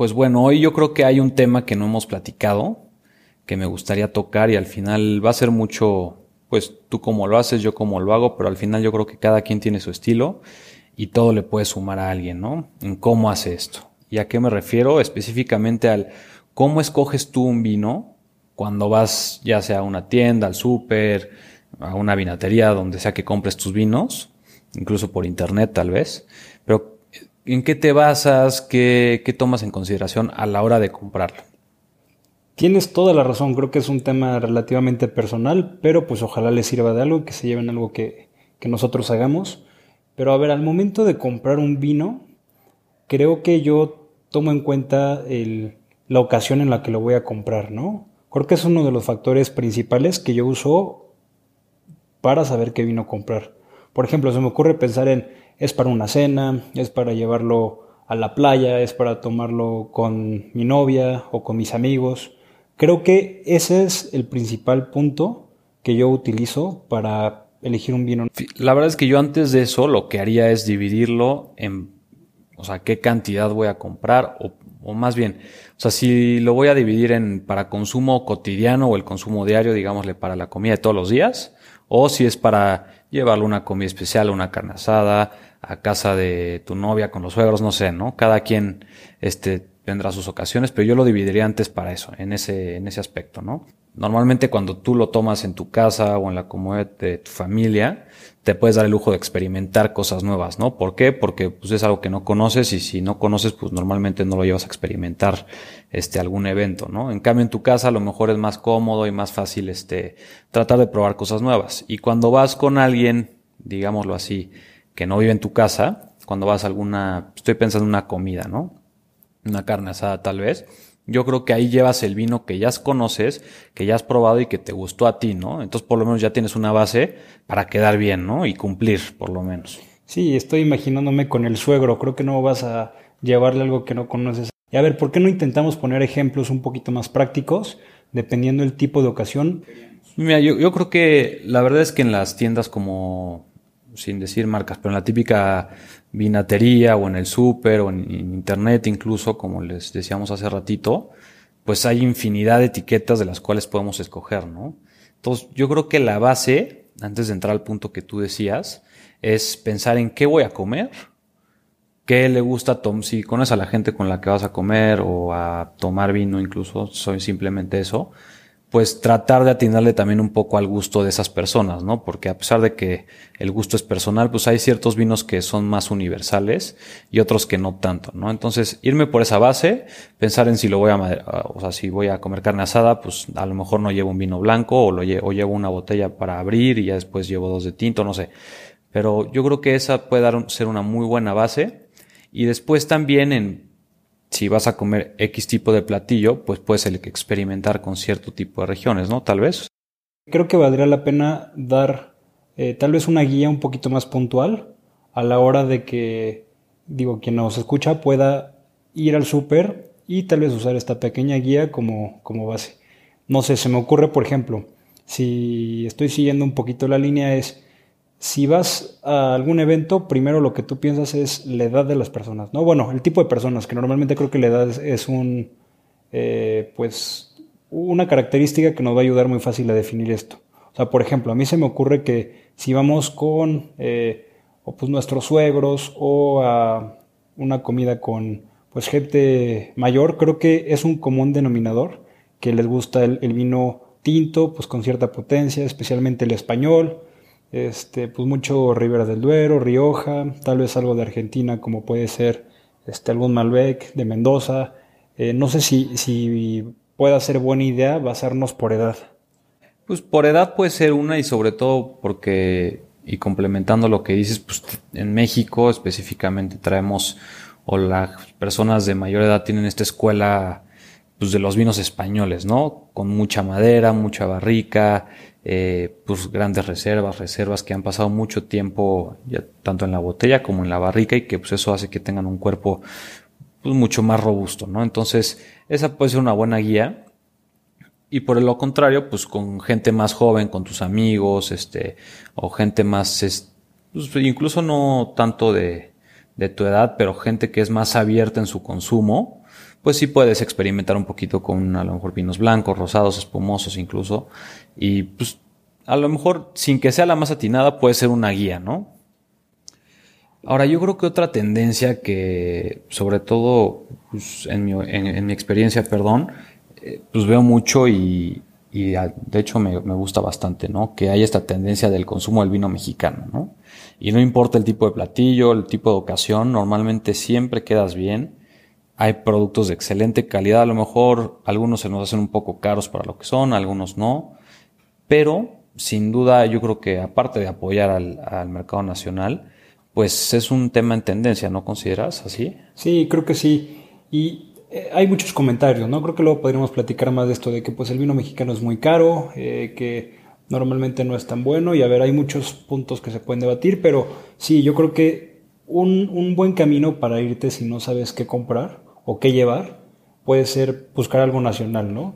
Pues bueno, hoy yo creo que hay un tema que no hemos platicado, que me gustaría tocar y al final va a ser mucho, pues tú como lo haces, yo como lo hago, pero al final yo creo que cada quien tiene su estilo y todo le puede sumar a alguien, ¿no? En cómo hace esto. ¿Y a qué me refiero? Específicamente al cómo escoges tú un vino cuando vas ya sea a una tienda, al súper, a una vinatería, donde sea que compres tus vinos, incluso por internet tal vez, pero ¿En qué te basas? ¿Qué, tomas en consideración a la hora de comprarlo? Tienes toda la razón, creo que es un tema relativamente personal, pero pues ojalá les sirva de algo, que se lleven algo que, nosotros hagamos. Pero a ver, al momento de comprar un vino, creo que yo tomo en cuenta la ocasión en la que lo voy a comprar, ¿no? Creo que es uno de los factores principales que yo uso para saber qué vino comprar. Por ejemplo, se me ocurre pensar en es para una cena, es para llevarlo a la playa, es para tomarlo con mi novia o con mis amigos. Creo que ese es el principal punto que yo utilizo para elegir un vino. La verdad es que yo antes de eso lo que haría es dividirlo en, o sea, qué cantidad voy a comprar o, o más bien, o sea, si lo voy a dividir en para consumo cotidiano o el consumo diario, digámosle para la comida de todos los días, o si es para llevarlo una comida especial, una carne asada, a casa de tu novia con los suegros, no sé, ¿no? Cada quien este, tendrá sus ocasiones, pero yo lo dividiría antes para eso, en ese, en ese aspecto, ¿no? Normalmente cuando tú lo tomas en tu casa o en la comodidad de tu familia, te puedes dar el lujo de experimentar cosas nuevas, ¿no? ¿Por qué? Porque pues, es algo que no conoces y si no conoces, pues normalmente no lo llevas a experimentar este algún evento, ¿no? En cambio en tu casa a lo mejor es más cómodo y más fácil este tratar de probar cosas nuevas. Y cuando vas con alguien, digámoslo así, que no vive en tu casa, cuando vas a alguna, estoy pensando en una comida, ¿no? Una carne asada tal vez. Yo creo que ahí llevas el vino que ya conoces, que ya has probado y que te gustó a ti, ¿no? Entonces por lo menos ya tienes una base para quedar bien, ¿no? Y cumplir, por lo menos. Sí, estoy imaginándome con el suegro. Creo que no vas a llevarle algo que no conoces. Y a ver, ¿por qué no intentamos poner ejemplos un poquito más prácticos, dependiendo del tipo de ocasión? Mira, yo, yo creo que la verdad es que en las tiendas como sin decir marcas, pero en la típica vinatería o en el súper o en, internet incluso, como les decíamos hace ratito, pues hay infinidad de etiquetas de las cuales podemos escoger, ¿no? Entonces, yo creo que la base, antes de entrar al punto que tú decías, es pensar en qué voy a comer, qué le gusta Tom, si conoces a la gente con la que vas a comer o a tomar vino incluso, soy simplemente eso, pues tratar de atinarle también un poco al gusto de esas personas, ¿no? Porque a pesar de que el gusto es personal, pues hay ciertos vinos que son más universales y otros que no tanto, ¿no? Entonces, irme por esa base, pensar en si lo voy a, o sea, si voy a comer carne asada, pues a lo mejor no llevo un vino blanco o lo llevo, o llevo una botella para abrir y ya después llevo dos de tinto, no sé. Pero yo creo que esa puede dar, ser una muy buena base. Y después también en si vas a comer X tipo de platillo, pues puedes experimentar con cierto tipo de regiones, ¿no? Tal vez. Creo que valdría la pena dar eh, tal vez una guía un poquito más puntual a la hora de que, digo, quien nos escucha pueda ir al súper y tal vez usar esta pequeña guía como, como base. No sé, se me ocurre, por ejemplo, si estoy siguiendo un poquito la línea es si vas a algún evento, primero lo que tú piensas es la edad de las personas, ¿no? Bueno, el tipo de personas, que normalmente creo que la edad es, un, eh, pues, una característica que nos va a ayudar muy fácil a definir esto. O sea, por ejemplo, a mí se me ocurre que si vamos con, eh, o pues nuestros suegros o a una comida con, pues, gente mayor, creo que es un común denominador que les gusta el, el vino tinto, pues con cierta potencia, especialmente el español, este, pues mucho Ribera del Duero, Rioja, tal vez algo de Argentina como puede ser este, algún Malbec de Mendoza. Eh, no sé si, si pueda ser buena idea basarnos por edad. Pues por edad puede ser una y sobre todo porque, y complementando lo que dices, pues en México específicamente traemos, o las personas de mayor edad tienen esta escuela pues de los vinos españoles, ¿no? Con mucha madera, mucha barrica, eh, pues grandes reservas, reservas que han pasado mucho tiempo ya tanto en la botella como en la barrica y que pues eso hace que tengan un cuerpo pues, mucho más robusto, ¿no? Entonces, esa puede ser una buena guía. Y por lo contrario, pues con gente más joven, con tus amigos, este, o gente más, pues, incluso no tanto de, de tu edad, pero gente que es más abierta en su consumo, pues sí puedes experimentar un poquito con a lo mejor vinos blancos, rosados, espumosos incluso. Y pues a lo mejor sin que sea la más atinada puede ser una guía, ¿no? Ahora yo creo que otra tendencia que sobre todo pues, en, mi, en, mi, experiencia, perdón, eh, pues veo mucho y, y de hecho me, me, gusta bastante, ¿no? Que hay esta tendencia del consumo del vino mexicano, ¿no? Y no importa el tipo de platillo, el tipo de ocasión, normalmente siempre quedas bien hay productos de excelente calidad, a lo mejor algunos se nos hacen un poco caros para lo que son, algunos no, pero sin duda yo creo que aparte de apoyar al, mercado nacional, pues es un tema en tendencia, ¿no consideras así? Sí, creo que sí. Y eh, hay muchos comentarios, ¿no? Creo que luego podríamos platicar más de esto, de que pues el vino mexicano es muy caro, eh, que normalmente no es tan bueno y a ver, hay muchos puntos que se pueden debatir, pero sí, yo creo que un, un buen camino para irte si no sabes qué comprar o qué llevar, puede ser buscar algo nacional, ¿no?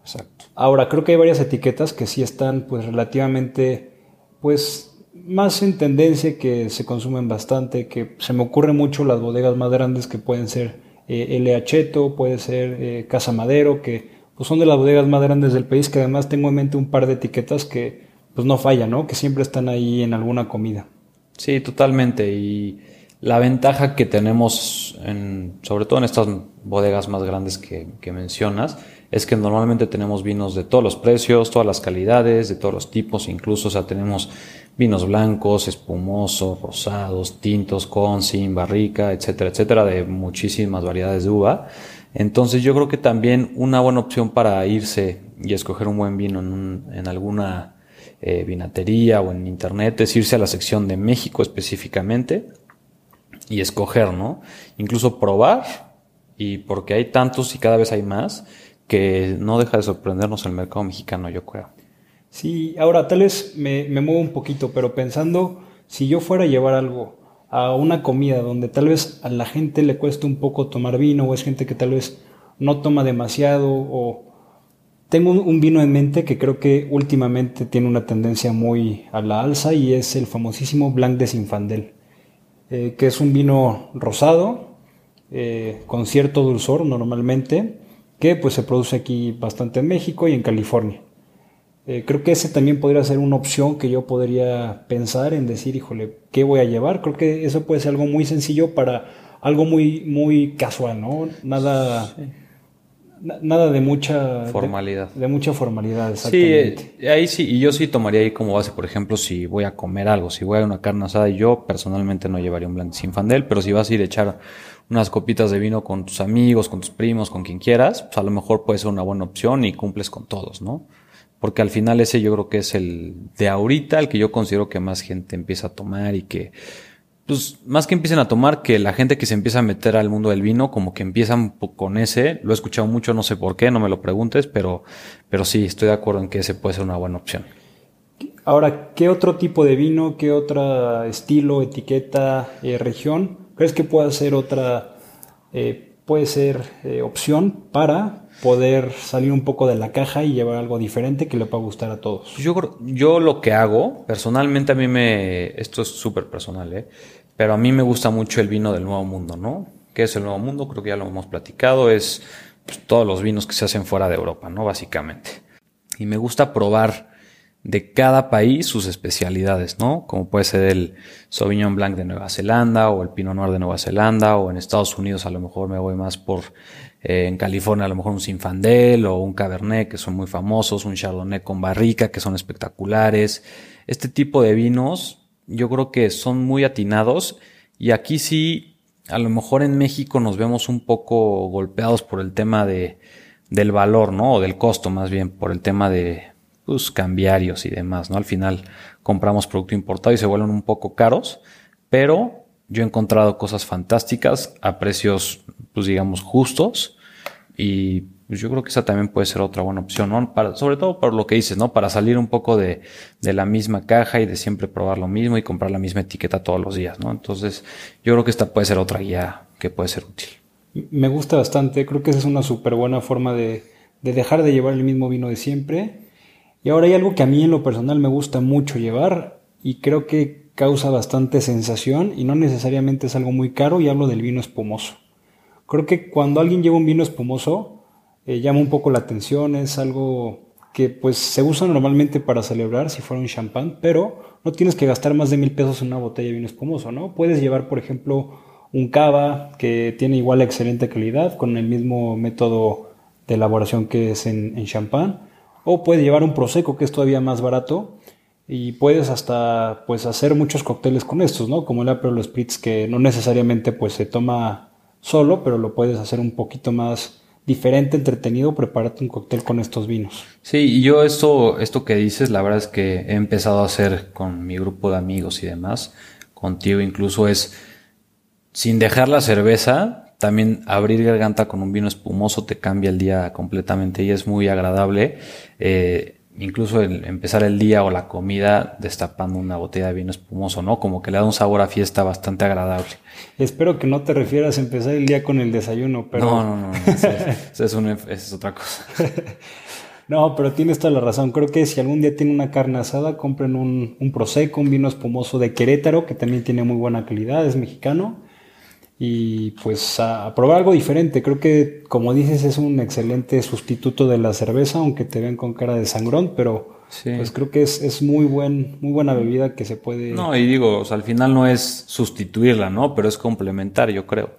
Exacto. Ahora, creo que hay varias etiquetas que sí están pues relativamente pues más en tendencia, que se consumen bastante, que se me ocurre mucho las bodegas más grandes que pueden ser eh, LH, puede ser eh, Casa Madero, que pues son de las bodegas más grandes del país, que además tengo en mente un par de etiquetas que pues no fallan, ¿no? Que siempre están ahí en alguna comida. Sí, totalmente. Y la ventaja que tenemos, en, sobre todo en estas bodegas más grandes que, mencionas, es que normalmente tenemos vinos de todos los precios, todas las calidades, de todos los tipos, incluso, o sea, tenemos vinos blancos, espumosos, rosados, tintos, con, sin, barrica, etcétera, etcétera, de muchísimas variedades de uva. Entonces yo creo que también una buena opción para irse y escoger un buen vino en, en alguna eh, vinatería o en internet es irse a la sección de México específicamente y escoger, ¿no? Incluso probar, y porque hay tantos y cada vez hay más, que no deja de sorprendernos el mercado mexicano, yo creo. Sí, ahora tal vez me, me muevo un poquito, pero pensando, si yo fuera a llevar algo a una comida donde tal vez a la gente le cueste un poco tomar vino, o es gente que tal vez no toma demasiado, o tengo un, vino en mente que creo que últimamente tiene una tendencia muy a la alza y es el famosísimo Blanc de Sinfandel. Eh, que es un vino rosado, eh, con cierto dulzor normalmente, que pues se produce aquí bastante en México y en California. Eh, creo que ese también podría ser una opción que yo podría pensar en decir, híjole, ¿qué voy a llevar? Creo que eso puede ser algo muy sencillo para algo muy, muy casual, ¿no? Nada, nada de mucha formalidad. De, mucha formalidad, exactamente. Sí, ahí sí, y yo sí tomaría ahí como base, por ejemplo, si voy a comer algo, si voy a una carne asada, yo personalmente no llevaría un blanco sin fandel, pero si vas a ir a echar unas copitas de vino con tus amigos, con tus primos, con quien quieras, pues a lo mejor puede ser una buena opción y cumples con todos, ¿no? Porque al final ese yo creo que es el de ahorita, el que yo considero que más gente empieza a tomar y que pues más que empiecen a tomar, que la gente que se empieza a meter al mundo del vino, como que empiezan con ese, lo he escuchado mucho, no sé por qué, no me lo preguntes, pero, pero sí, estoy de acuerdo en que ese puede ser una buena opción. Ahora, ¿qué otro tipo de vino, qué otro estilo, etiqueta, eh, región crees que pueda ser otra, eh, puede ser eh, opción para poder salir un poco de la caja y llevar algo diferente que le pueda gustar a todos? Yo, yo lo que hago, personalmente a mí me, esto es súper personal, ¿eh? Pero a mí me gusta mucho el vino del Nuevo Mundo, ¿no? ¿Qué es el Nuevo Mundo? Creo que ya lo hemos platicado. Es pues, todos los vinos que se hacen fuera de Europa, ¿no? Básicamente. Y me gusta probar de cada país sus especialidades, ¿no? Como puede ser el Sauvignon Blanc de Nueva Zelanda o el Pinot Noir de Nueva Zelanda o en Estados Unidos a lo mejor me voy más por eh, en California a lo mejor un Sinfandel o un Cabernet que son muy famosos, un Chardonnay con barrica que son espectaculares. Este tipo de vinos yo creo que son muy atinados y aquí sí, a lo mejor en México nos vemos un poco golpeados por el tema de, del valor, ¿no? O del costo más bien, por el tema de pues, cambiarios y demás, ¿no? Al final compramos producto importado y se vuelven un poco caros, pero yo he encontrado cosas fantásticas a precios, pues digamos, justos y pues yo creo que esa también puede ser otra buena opción, ¿no? Para, sobre todo por lo que dices, ¿no? Para salir un poco de, de la misma caja y de siempre probar lo mismo y comprar la misma etiqueta todos los días, ¿no? Entonces, yo creo que esta puede ser otra guía que puede ser útil. Me gusta bastante, creo que esa es una súper buena forma de, de dejar de llevar el mismo vino de siempre. Y ahora hay algo que a mí en lo personal me gusta mucho llevar y creo que causa bastante sensación y no necesariamente es algo muy caro y hablo del vino espumoso. Creo que cuando alguien lleva un vino espumoso, eh, llama un poco la atención, es algo que pues se usa normalmente para celebrar si fuera un champán, pero no tienes que gastar más de mil pesos en una botella de vino espumoso, ¿no? Puedes llevar, por ejemplo, un cava que tiene igual excelente calidad con el mismo método de elaboración que es en, en champán, o puedes llevar un prosecco que es todavía más barato y puedes hasta pues hacer muchos cócteles con estos, ¿no? Como el Aperol Spritz que no necesariamente pues se toma solo, pero lo puedes hacer un poquito más diferente, entretenido, prepararte un cóctel con estos vinos. Sí, y yo esto, esto que dices, la verdad es que he empezado a hacer con mi grupo de amigos y demás, contigo incluso es, sin dejar la cerveza, también abrir garganta con un vino espumoso te cambia el día completamente y es muy agradable. Eh, incluso el empezar el día o la comida destapando una botella de vino espumoso, ¿no? Como que le da un sabor a fiesta bastante agradable. Espero que no te refieras a empezar el día con el desayuno, pero... No, no, no, eso, es, otra cosa. no, pero tienes toda la razón. Creo que si algún día tienen una carne asada, compren un, un Prosecco, un vino espumoso de Querétaro, que también tiene muy buena calidad, es mexicano y pues a, probar algo diferente. Creo que, como dices, es un excelente sustituto de la cerveza, aunque te ven con cara de sangrón, pero pues creo que es, es, muy, buen, muy buena bebida que se puede... No, y digo, al final no es sustituirla, ¿no? Pero es complementar, yo creo.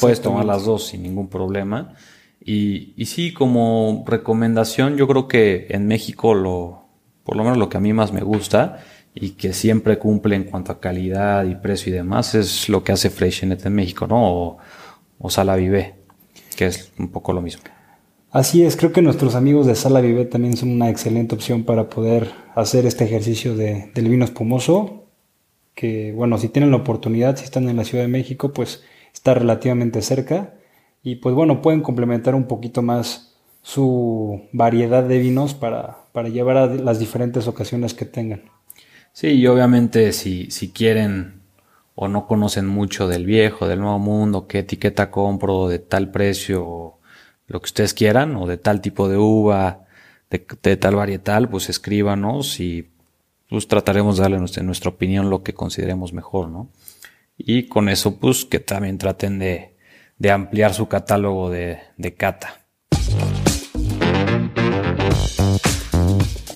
Puedes tomar las dos sin ningún problema. Y, y sí, como recomendación, yo creo que en México lo, por lo menos lo que a mí más me gusta, y que siempre cumple en cuanto a calidad y precio y demás, es lo que hace Freixenet en México, ¿no? O, o Sala que es un poco lo mismo. Así es, creo que nuestros amigos de Sala Vive también son una excelente opción para poder hacer este ejercicio de, del vino espumoso, que bueno, si tienen la oportunidad, si están en la Ciudad de México, pues está relativamente cerca y pues bueno, pueden complementar un poquito más su variedad de vinos para, para llevar a las diferentes ocasiones que tengan. Sí, y obviamente si, si quieren o no conocen mucho del viejo, del nuevo mundo, qué etiqueta compro de tal precio, lo que ustedes quieran, o de tal tipo de uva, de, tal varietal, pues escríbanos y pues trataremos de darle nuestra, nuestra opinión lo que consideremos mejor, ¿no? Y con eso, pues que también traten de, de ampliar su catálogo de, de cata.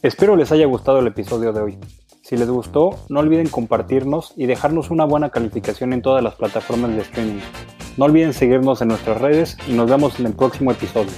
Espero les haya gustado el episodio de hoy. Si les gustó, no olviden compartirnos y dejarnos una buena calificación en todas las plataformas de streaming. No olviden seguirnos en nuestras redes y nos vemos en el próximo episodio.